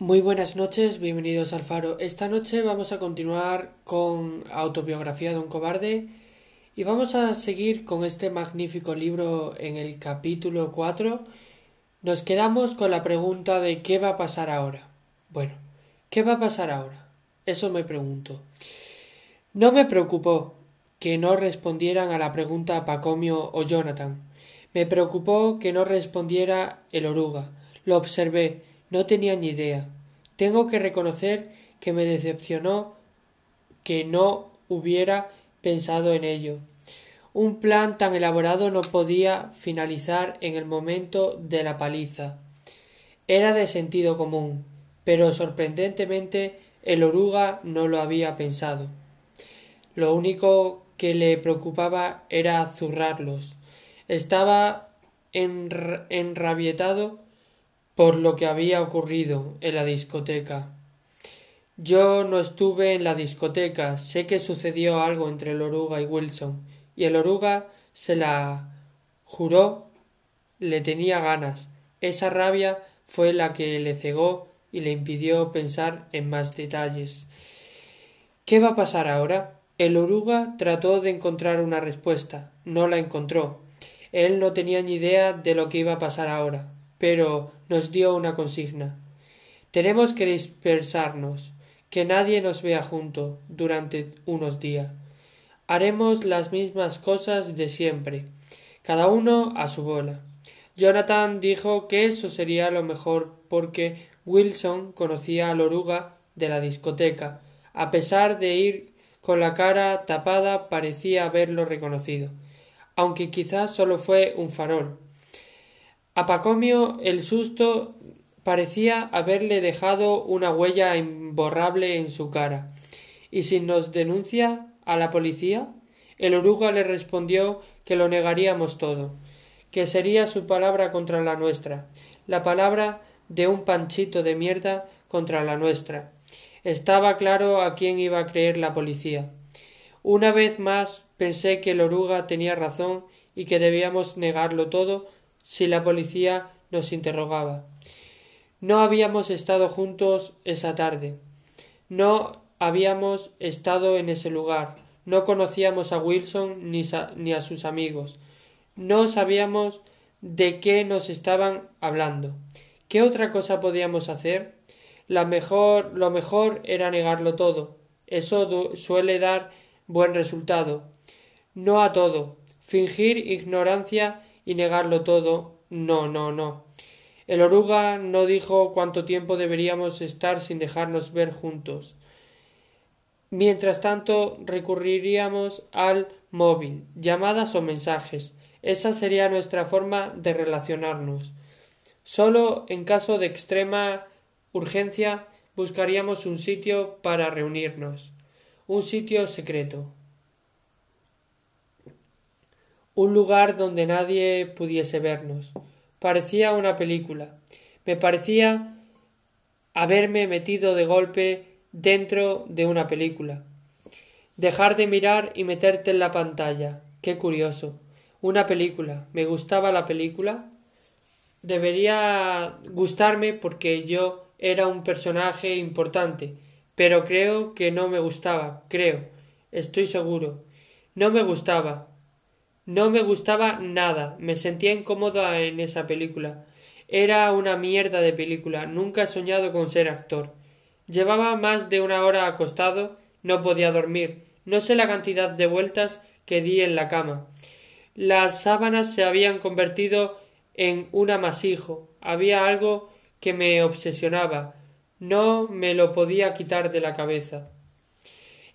Muy buenas noches, bienvenidos al Faro. Esta noche vamos a continuar con Autobiografía de un cobarde y vamos a seguir con este magnífico libro en el capítulo 4. Nos quedamos con la pregunta de ¿qué va a pasar ahora? Bueno, ¿qué va a pasar ahora? Eso me pregunto. No me preocupó que no respondieran a la pregunta Pacomio o Jonathan. Me preocupó que no respondiera el oruga. Lo observé no tenía ni idea. Tengo que reconocer que me decepcionó que no hubiera pensado en ello. Un plan tan elaborado no podía finalizar en el momento de la paliza. Era de sentido común, pero sorprendentemente el oruga no lo había pensado. Lo único que le preocupaba era zurrarlos. Estaba enrabietado por lo que había ocurrido en la discoteca. Yo no estuve en la discoteca, sé que sucedió algo entre el oruga y Wilson, y el oruga se la juró le tenía ganas. Esa rabia fue la que le cegó y le impidió pensar en más detalles. ¿Qué va a pasar ahora? El oruga trató de encontrar una respuesta. No la encontró. Él no tenía ni idea de lo que iba a pasar ahora pero nos dio una consigna. Tenemos que dispersarnos, que nadie nos vea junto durante unos días. Haremos las mismas cosas de siempre, cada uno a su bola. Jonathan dijo que eso sería lo mejor porque Wilson conocía al oruga de la discoteca. A pesar de ir con la cara tapada parecía haberlo reconocido, aunque quizás solo fue un farol. A Pacomio el susto parecía haberle dejado una huella imborrable en su cara. ¿Y si nos denuncia a la policía? El oruga le respondió que lo negaríamos todo, que sería su palabra contra la nuestra, la palabra de un panchito de mierda contra la nuestra. Estaba claro a quién iba a creer la policía. Una vez más pensé que el oruga tenía razón y que debíamos negarlo todo si la policía nos interrogaba. No habíamos estado juntos esa tarde. No habíamos estado en ese lugar. No conocíamos a Wilson ni, ni a sus amigos. No sabíamos de qué nos estaban hablando. ¿Qué otra cosa podíamos hacer? La mejor, lo mejor era negarlo todo. Eso suele dar buen resultado. No a todo. Fingir ignorancia y negarlo todo. No, no, no. El oruga no dijo cuánto tiempo deberíamos estar sin dejarnos ver juntos. Mientras tanto, recurriríamos al móvil, llamadas o mensajes. Esa sería nuestra forma de relacionarnos. Solo en caso de extrema urgencia buscaríamos un sitio para reunirnos, un sitio secreto un lugar donde nadie pudiese vernos. Parecía una película. Me parecía haberme metido de golpe dentro de una película. Dejar de mirar y meterte en la pantalla. Qué curioso. Una película. ¿Me gustaba la película? Debería gustarme porque yo era un personaje importante, pero creo que no me gustaba, creo, estoy seguro. No me gustaba, no me gustaba nada, me sentía incómoda en esa película. Era una mierda de película, nunca he soñado con ser actor. Llevaba más de una hora acostado, no podía dormir, no sé la cantidad de vueltas que di en la cama. Las sábanas se habían convertido en un amasijo, había algo que me obsesionaba, no me lo podía quitar de la cabeza.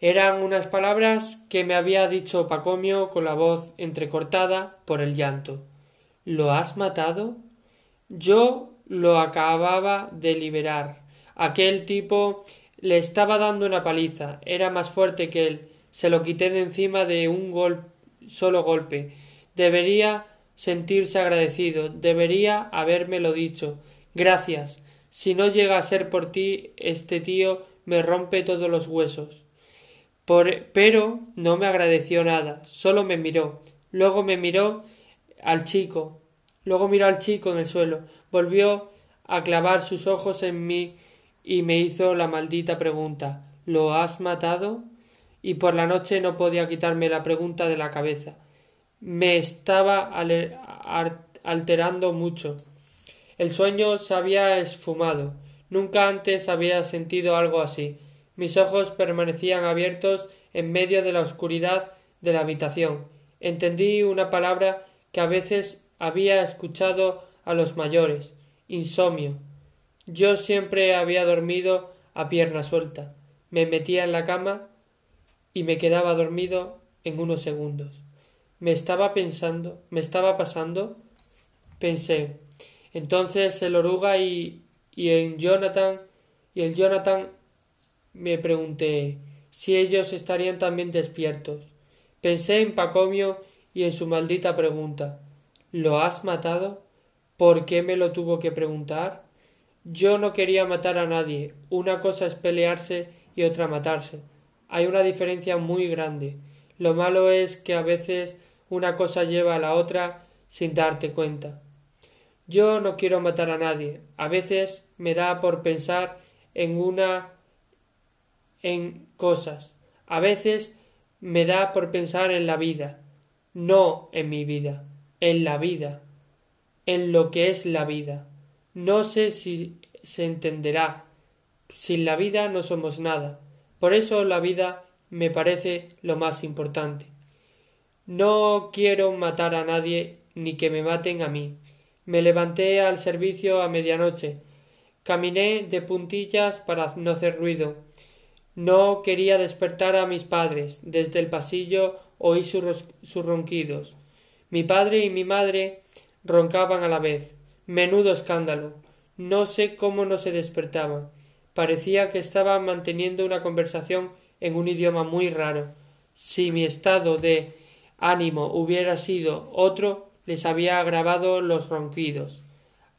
Eran unas palabras que me había dicho Pacomio con la voz entrecortada por el llanto. ¿Lo has matado? Yo lo acababa de liberar. Aquel tipo le estaba dando una paliza. Era más fuerte que él. Se lo quité de encima de un solo golpe. Debería sentirse agradecido. Debería habérmelo dicho. Gracias. Si no llega a ser por ti, este tío me rompe todos los huesos pero no me agradeció nada, solo me miró. Luego me miró al chico, luego miró al chico en el suelo, volvió a clavar sus ojos en mí y me hizo la maldita pregunta ¿Lo has matado? y por la noche no podía quitarme la pregunta de la cabeza. Me estaba alterando mucho. El sueño se había esfumado. Nunca antes había sentido algo así. Mis ojos permanecían abiertos en medio de la oscuridad de la habitación. Entendí una palabra que a veces había escuchado a los mayores insomnio. Yo siempre había dormido a pierna suelta. Me metía en la cama y me quedaba dormido en unos segundos. Me estaba pensando, me estaba pasando. Pensé. Entonces el oruga y, y en Jonathan y el Jonathan me pregunté si ellos estarían también despiertos. Pensé en Pacomio y en su maldita pregunta. ¿Lo has matado? ¿Por qué me lo tuvo que preguntar? Yo no quería matar a nadie. Una cosa es pelearse y otra matarse. Hay una diferencia muy grande. Lo malo es que a veces una cosa lleva a la otra sin darte cuenta. Yo no quiero matar a nadie. A veces me da por pensar en una en cosas. A veces me da por pensar en la vida. No en mi vida, en la vida, en lo que es la vida. No sé si se entenderá. Sin la vida no somos nada. Por eso la vida me parece lo más importante. No quiero matar a nadie ni que me maten a mí. Me levanté al servicio a medianoche. Caminé de puntillas para no hacer ruido. No quería despertar a mis padres. Desde el pasillo oí sus, sus ronquidos. Mi padre y mi madre roncaban a la vez. Menudo escándalo. No sé cómo no se despertaban. Parecía que estaban manteniendo una conversación en un idioma muy raro. Si mi estado de ánimo hubiera sido otro, les había agravado los ronquidos.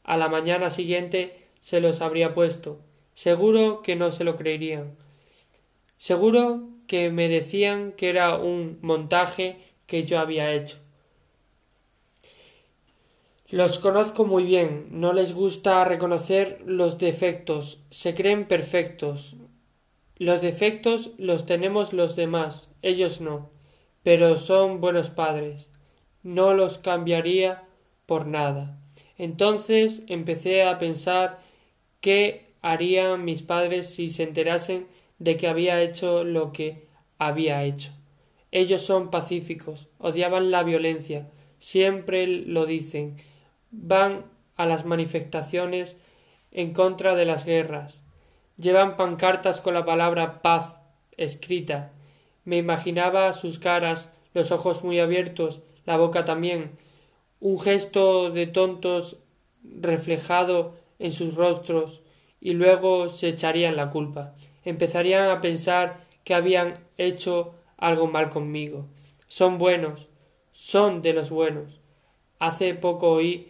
A la mañana siguiente se los habría puesto. Seguro que no se lo creerían. Seguro que me decían que era un montaje que yo había hecho. Los conozco muy bien, no les gusta reconocer los defectos, se creen perfectos. Los defectos los tenemos los demás, ellos no, pero son buenos padres. No los cambiaría por nada. Entonces empecé a pensar qué harían mis padres si se enterasen de que había hecho lo que había hecho. Ellos son pacíficos, odiaban la violencia, siempre lo dicen, van a las manifestaciones en contra de las guerras. Llevan pancartas con la palabra paz escrita. Me imaginaba sus caras, los ojos muy abiertos, la boca también, un gesto de tontos reflejado en sus rostros, y luego se echarían la culpa. Empezarían a pensar que habían hecho algo mal conmigo. Son buenos, son de los buenos. Hace poco oí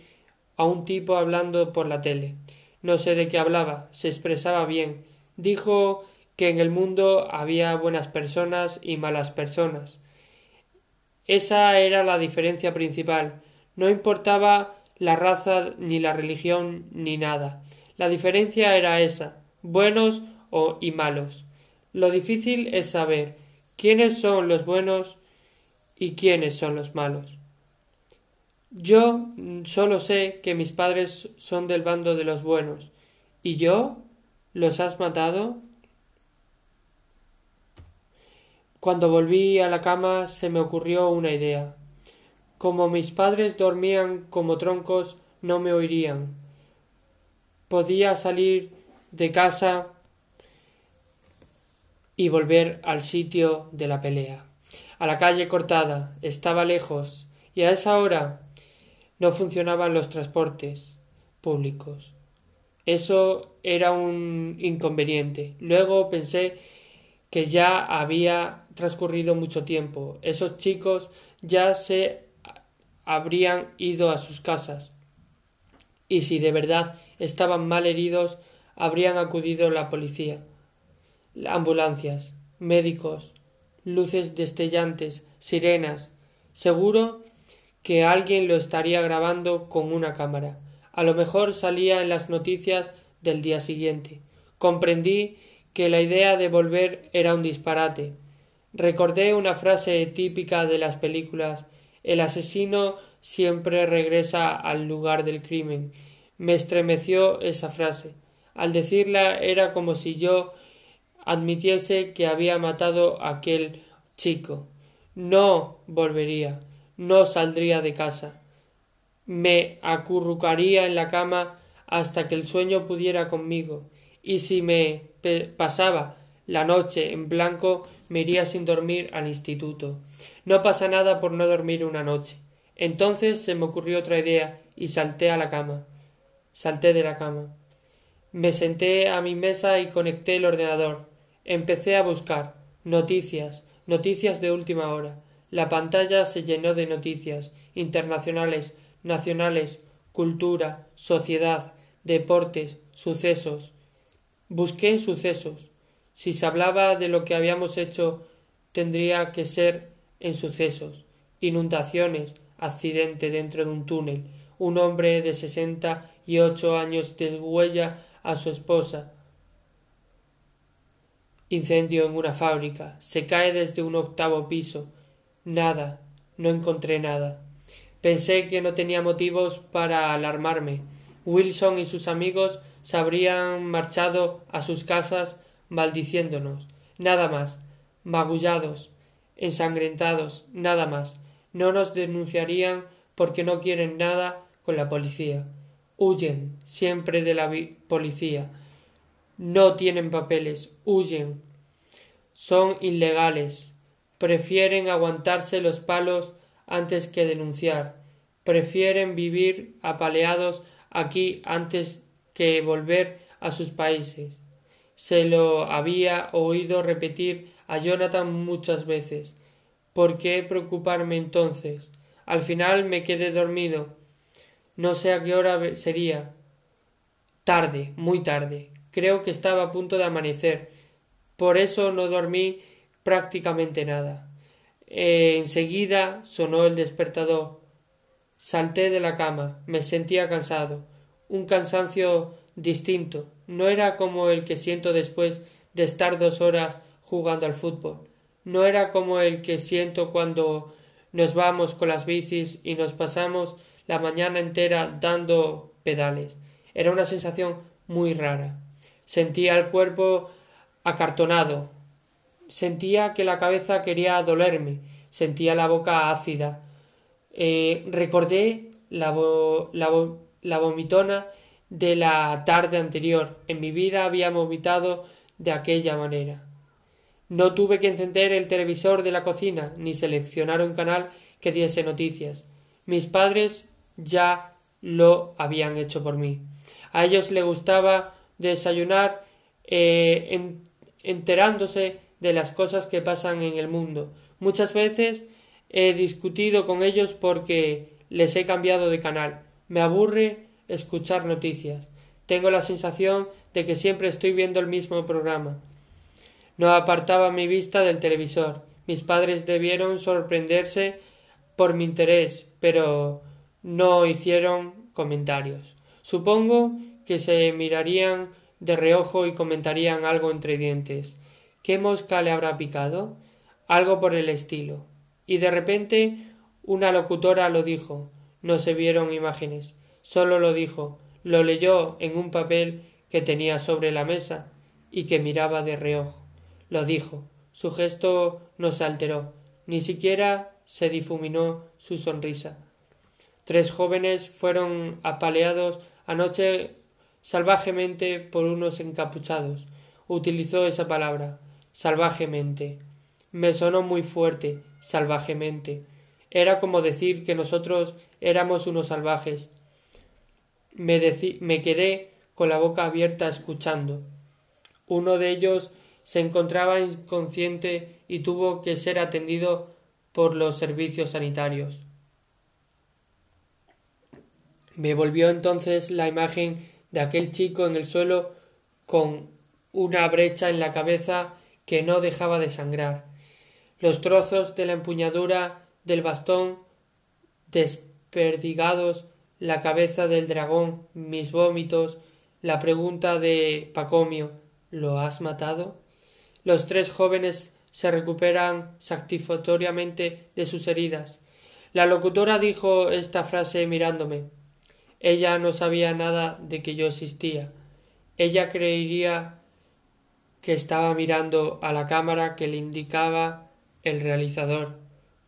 a un tipo hablando por la tele. No sé de qué hablaba, se expresaba bien. Dijo que en el mundo había buenas personas y malas personas. Esa era la diferencia principal. No importaba la raza ni la religión ni nada. La diferencia era esa buenos o y malos. Lo difícil es saber quiénes son los buenos y quiénes son los malos. Yo solo sé que mis padres son del bando de los buenos. ¿Y yo? ¿Los has matado? Cuando volví a la cama se me ocurrió una idea. Como mis padres dormían como troncos, no me oirían. Podía salir de casa y volver al sitio de la pelea. A la calle cortada. Estaba lejos. Y a esa hora no funcionaban los transportes públicos. Eso era un inconveniente. Luego pensé que ya había transcurrido mucho tiempo. Esos chicos ya se habrían ido a sus casas. Y si de verdad estaban mal heridos, habrían acudido la policía, ambulancias, médicos, luces destellantes, sirenas. Seguro que alguien lo estaría grabando con una cámara. A lo mejor salía en las noticias del día siguiente. Comprendí que la idea de volver era un disparate. Recordé una frase típica de las películas el asesino siempre regresa al lugar del crimen. Me estremeció esa frase. Al decirla era como si yo admitiese que había matado a aquel chico. No volvería, no saldría de casa. Me acurrucaría en la cama hasta que el sueño pudiera conmigo, y si me pasaba la noche en blanco me iría sin dormir al instituto. No pasa nada por no dormir una noche. Entonces se me ocurrió otra idea y salté a la cama. Salté de la cama. Me senté a mi mesa y conecté el ordenador. Empecé a buscar noticias, noticias de última hora. La pantalla se llenó de noticias internacionales, nacionales, cultura, sociedad, deportes, sucesos. Busqué sucesos. Si se hablaba de lo que habíamos hecho, tendría que ser en sucesos, inundaciones, accidente dentro de un túnel, un hombre de sesenta y ocho años deshuella a su esposa. Incendio en una fábrica. Se cae desde un octavo piso. Nada. No encontré nada. Pensé que no tenía motivos para alarmarme. Wilson y sus amigos se habrían marchado a sus casas maldiciéndonos. Nada más. Magullados, ensangrentados, nada más. No nos denunciarían porque no quieren nada con la policía huyen siempre de la policía. No tienen papeles, huyen. Son ilegales. Prefieren aguantarse los palos antes que denunciar. Prefieren vivir apaleados aquí antes que volver a sus países. Se lo había oído repetir a Jonathan muchas veces. ¿Por qué preocuparme entonces? Al final me quedé dormido no sé a qué hora sería. Tarde, muy tarde. Creo que estaba a punto de amanecer. Por eso no dormí prácticamente nada. Eh, enseguida sonó el despertador. Salté de la cama. Me sentía cansado. Un cansancio distinto. No era como el que siento después de estar dos horas jugando al fútbol. No era como el que siento cuando nos vamos con las bicis y nos pasamos la mañana entera dando pedales. Era una sensación muy rara. Sentía el cuerpo acartonado. Sentía que la cabeza quería dolerme. Sentía la boca ácida. Eh, recordé la, la vomitona de la tarde anterior. En mi vida había vomitado de aquella manera. No tuve que encender el televisor de la cocina ni seleccionar un canal que diese noticias. Mis padres ya lo habían hecho por mí. A ellos les gustaba desayunar eh, enterándose de las cosas que pasan en el mundo. Muchas veces he discutido con ellos porque les he cambiado de canal. Me aburre escuchar noticias. Tengo la sensación de que siempre estoy viendo el mismo programa. No apartaba mi vista del televisor. Mis padres debieron sorprenderse por mi interés, pero no hicieron comentarios. Supongo que se mirarían de reojo y comentarían algo entre dientes. ¿Qué mosca le habrá picado? Algo por el estilo. Y de repente una locutora lo dijo. No se vieron imágenes. Solo lo dijo. Lo leyó en un papel que tenía sobre la mesa y que miraba de reojo. Lo dijo. Su gesto no se alteró. Ni siquiera se difuminó su sonrisa. Tres jóvenes fueron apaleados anoche salvajemente por unos encapuchados. Utilizó esa palabra salvajemente. Me sonó muy fuerte salvajemente. Era como decir que nosotros éramos unos salvajes. Me, me quedé con la boca abierta escuchando. Uno de ellos se encontraba inconsciente y tuvo que ser atendido por los servicios sanitarios. Me volvió entonces la imagen de aquel chico en el suelo con una brecha en la cabeza que no dejaba de sangrar, los trozos de la empuñadura del bastón desperdigados, la cabeza del dragón, mis vómitos, la pregunta de Pacomio ¿Lo has matado? Los tres jóvenes se recuperan satisfactoriamente de sus heridas. La locutora dijo esta frase mirándome. Ella no sabía nada de que yo existía. Ella creería que estaba mirando a la cámara que le indicaba el realizador.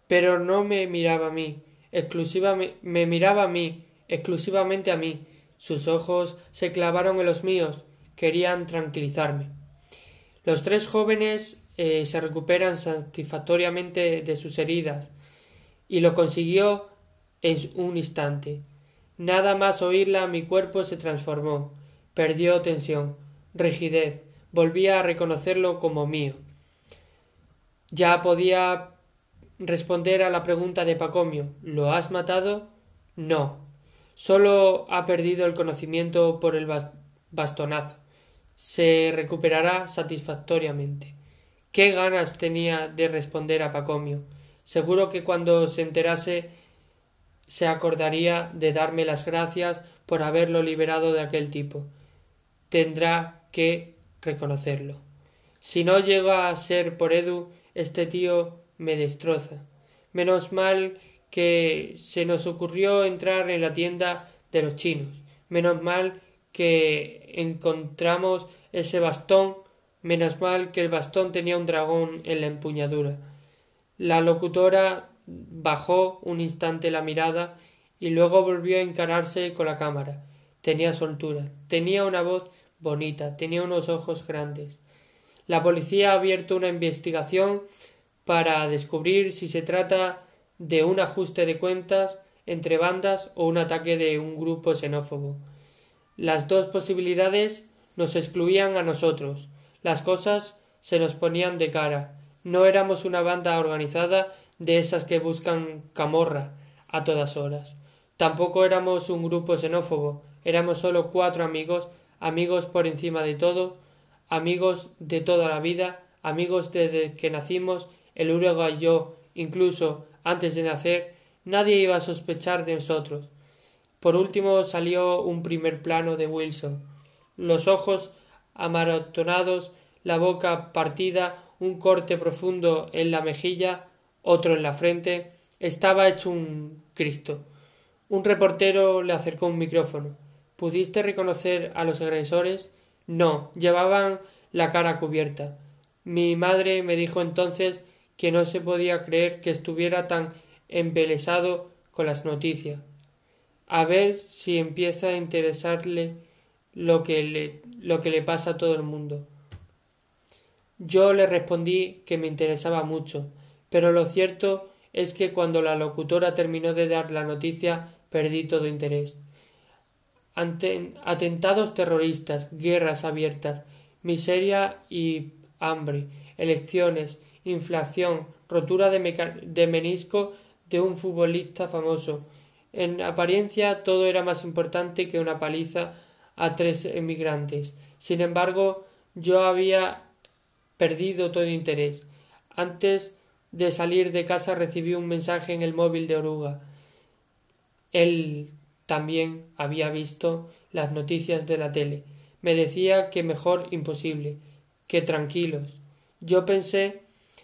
Pero no me miraba a mí, exclusivamente me miraba a mí, exclusivamente a mí. Sus ojos se clavaron en los míos, querían tranquilizarme. Los tres jóvenes eh, se recuperan satisfactoriamente de sus heridas, y lo consiguió en un instante. Nada más oírla mi cuerpo se transformó, perdió tensión, rigidez, volvía a reconocerlo como mío. Ya podía responder a la pregunta de Pacomio ¿Lo has matado? No. Solo ha perdido el conocimiento por el bastonazo. Se recuperará satisfactoriamente. Qué ganas tenía de responder a Pacomio. Seguro que cuando se enterase se acordaría de darme las gracias por haberlo liberado de aquel tipo. Tendrá que reconocerlo. Si no llega a ser por Edu, este tío me destroza. Menos mal que se nos ocurrió entrar en la tienda de los chinos. Menos mal que encontramos ese bastón. Menos mal que el bastón tenía un dragón en la empuñadura. La locutora Bajó un instante la mirada y luego volvió a encararse con la cámara. Tenía soltura, tenía una voz bonita, tenía unos ojos grandes. La policía ha abierto una investigación para descubrir si se trata de un ajuste de cuentas entre bandas o un ataque de un grupo xenófobo. Las dos posibilidades nos excluían a nosotros. Las cosas se nos ponían de cara. No éramos una banda organizada de esas que buscan camorra a todas horas. Tampoco éramos un grupo xenófobo, éramos solo cuatro amigos, amigos por encima de todo, amigos de toda la vida, amigos desde que nacimos, el Uruguay y yo, incluso antes de nacer, nadie iba a sospechar de nosotros. Por último salió un primer plano de Wilson, los ojos amaratonados, la boca partida, un corte profundo en la mejilla, otro en la frente, estaba hecho un Cristo. Un reportero le acercó un micrófono. ¿Pudiste reconocer a los agresores? No, llevaban la cara cubierta. Mi madre me dijo entonces que no se podía creer que estuviera tan embelesado con las noticias. A ver si empieza a interesarle lo que le, lo que le pasa a todo el mundo. Yo le respondí que me interesaba mucho, pero lo cierto es que cuando la locutora terminó de dar la noticia perdí todo interés. atentados terroristas, guerras abiertas, miseria y hambre, elecciones, inflación, rotura de, de menisco de un futbolista famoso. En apariencia todo era más importante que una paliza a tres emigrantes. Sin embargo, yo había perdido todo interés. Antes de salir de casa recibí un mensaje en el móvil de Oruga. Él también había visto las noticias de la tele. Me decía que mejor imposible, que tranquilos. Yo pensé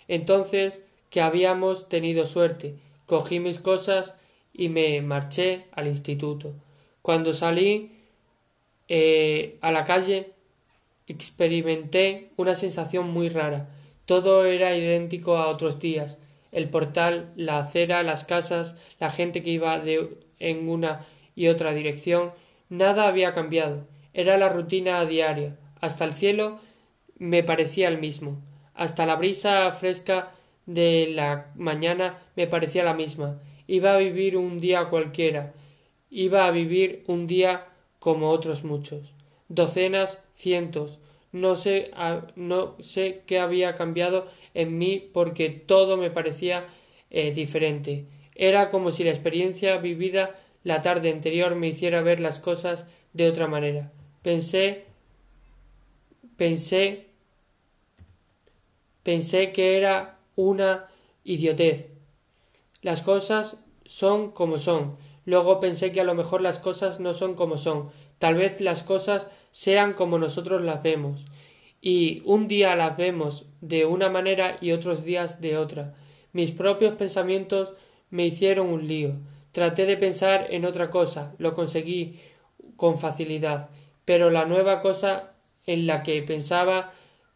entonces que habíamos tenido suerte. Cogí mis cosas y me marché al instituto. Cuando salí eh, a la calle experimenté una sensación muy rara. Todo era idéntico a otros días. El portal, la acera, las casas, la gente que iba de en una y otra dirección, nada había cambiado. Era la rutina diaria. Hasta el cielo me parecía el mismo. Hasta la brisa fresca de la mañana me parecía la misma. Iba a vivir un día cualquiera. Iba a vivir un día como otros muchos. Docenas, cientos, no sé, no sé qué había cambiado en mí porque todo me parecía eh, diferente. Era como si la experiencia vivida la tarde anterior me hiciera ver las cosas de otra manera. Pensé pensé pensé que era una idiotez. Las cosas son como son. Luego pensé que a lo mejor las cosas no son como son. Tal vez las cosas sean como nosotros las vemos. y un día las vemos de una manera y otros días de otra. Mis propios pensamientos me hicieron un lío. Traté de pensar en otra cosa, lo conseguí con facilidad, pero la nueva cosa en la que pensaba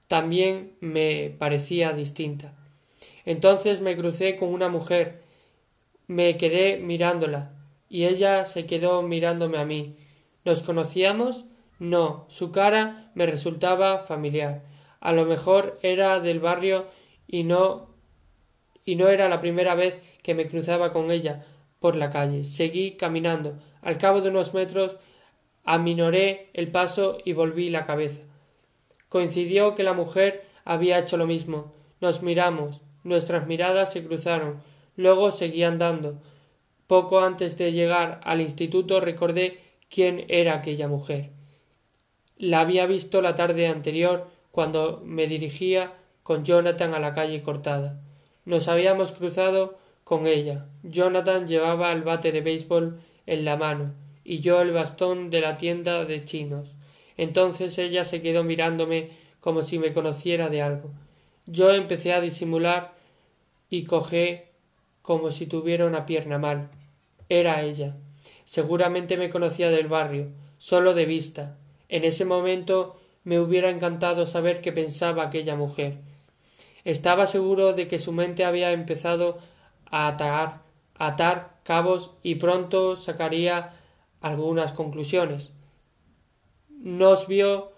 también me parecía distinta. Entonces me crucé con una mujer, me quedé mirándola, y ella se quedó mirándome a mí. ¿Nos conocíamos? No, su cara me resultaba familiar. A lo mejor era del barrio y no y no era la primera vez que me cruzaba con ella por la calle. Seguí caminando. Al cabo de unos metros aminoré el paso y volví la cabeza. Coincidió que la mujer había hecho lo mismo. Nos miramos, nuestras miradas se cruzaron. Luego seguí andando. Poco antes de llegar al instituto recordé quién era aquella mujer. La había visto la tarde anterior cuando me dirigía con Jonathan a la calle cortada. Nos habíamos cruzado con ella. Jonathan llevaba el bate de béisbol en la mano y yo el bastón de la tienda de chinos. Entonces ella se quedó mirándome como si me conociera de algo. Yo empecé a disimular y cogé como si tuviera una pierna mal. Era ella. Seguramente me conocía del barrio, solo de vista, en ese momento me hubiera encantado saber qué pensaba aquella mujer. Estaba seguro de que su mente había empezado a atar, atar cabos y pronto sacaría algunas conclusiones. Nos vio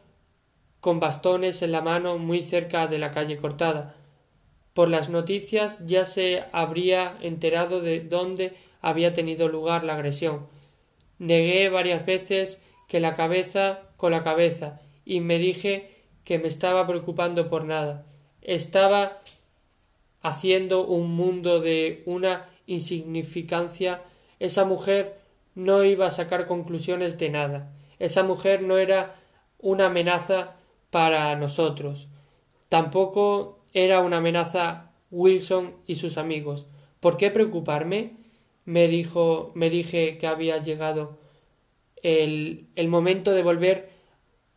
con bastones en la mano muy cerca de la calle cortada. Por las noticias ya se habría enterado de dónde había tenido lugar la agresión. Negué varias veces que la cabeza con la cabeza y me dije que me estaba preocupando por nada. Estaba haciendo un mundo de una insignificancia. Esa mujer no iba a sacar conclusiones de nada. Esa mujer no era una amenaza para nosotros. Tampoco era una amenaza Wilson y sus amigos. ¿Por qué preocuparme? me dijo, me dije que había llegado el, momento de volver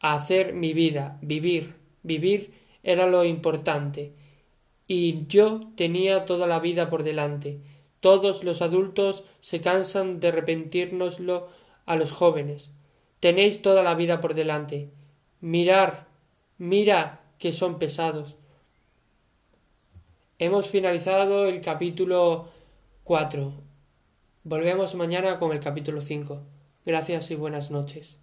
a hacer mi vida, vivir, vivir era lo importante. Y yo tenía toda la vida por delante. Todos los adultos se cansan de repentírnoslo a los jóvenes. Tenéis toda la vida por delante. Mirar, mira que son pesados. Hemos finalizado el capítulo cuatro. Volvemos mañana con el capítulo cinco. Gracias y buenas noches.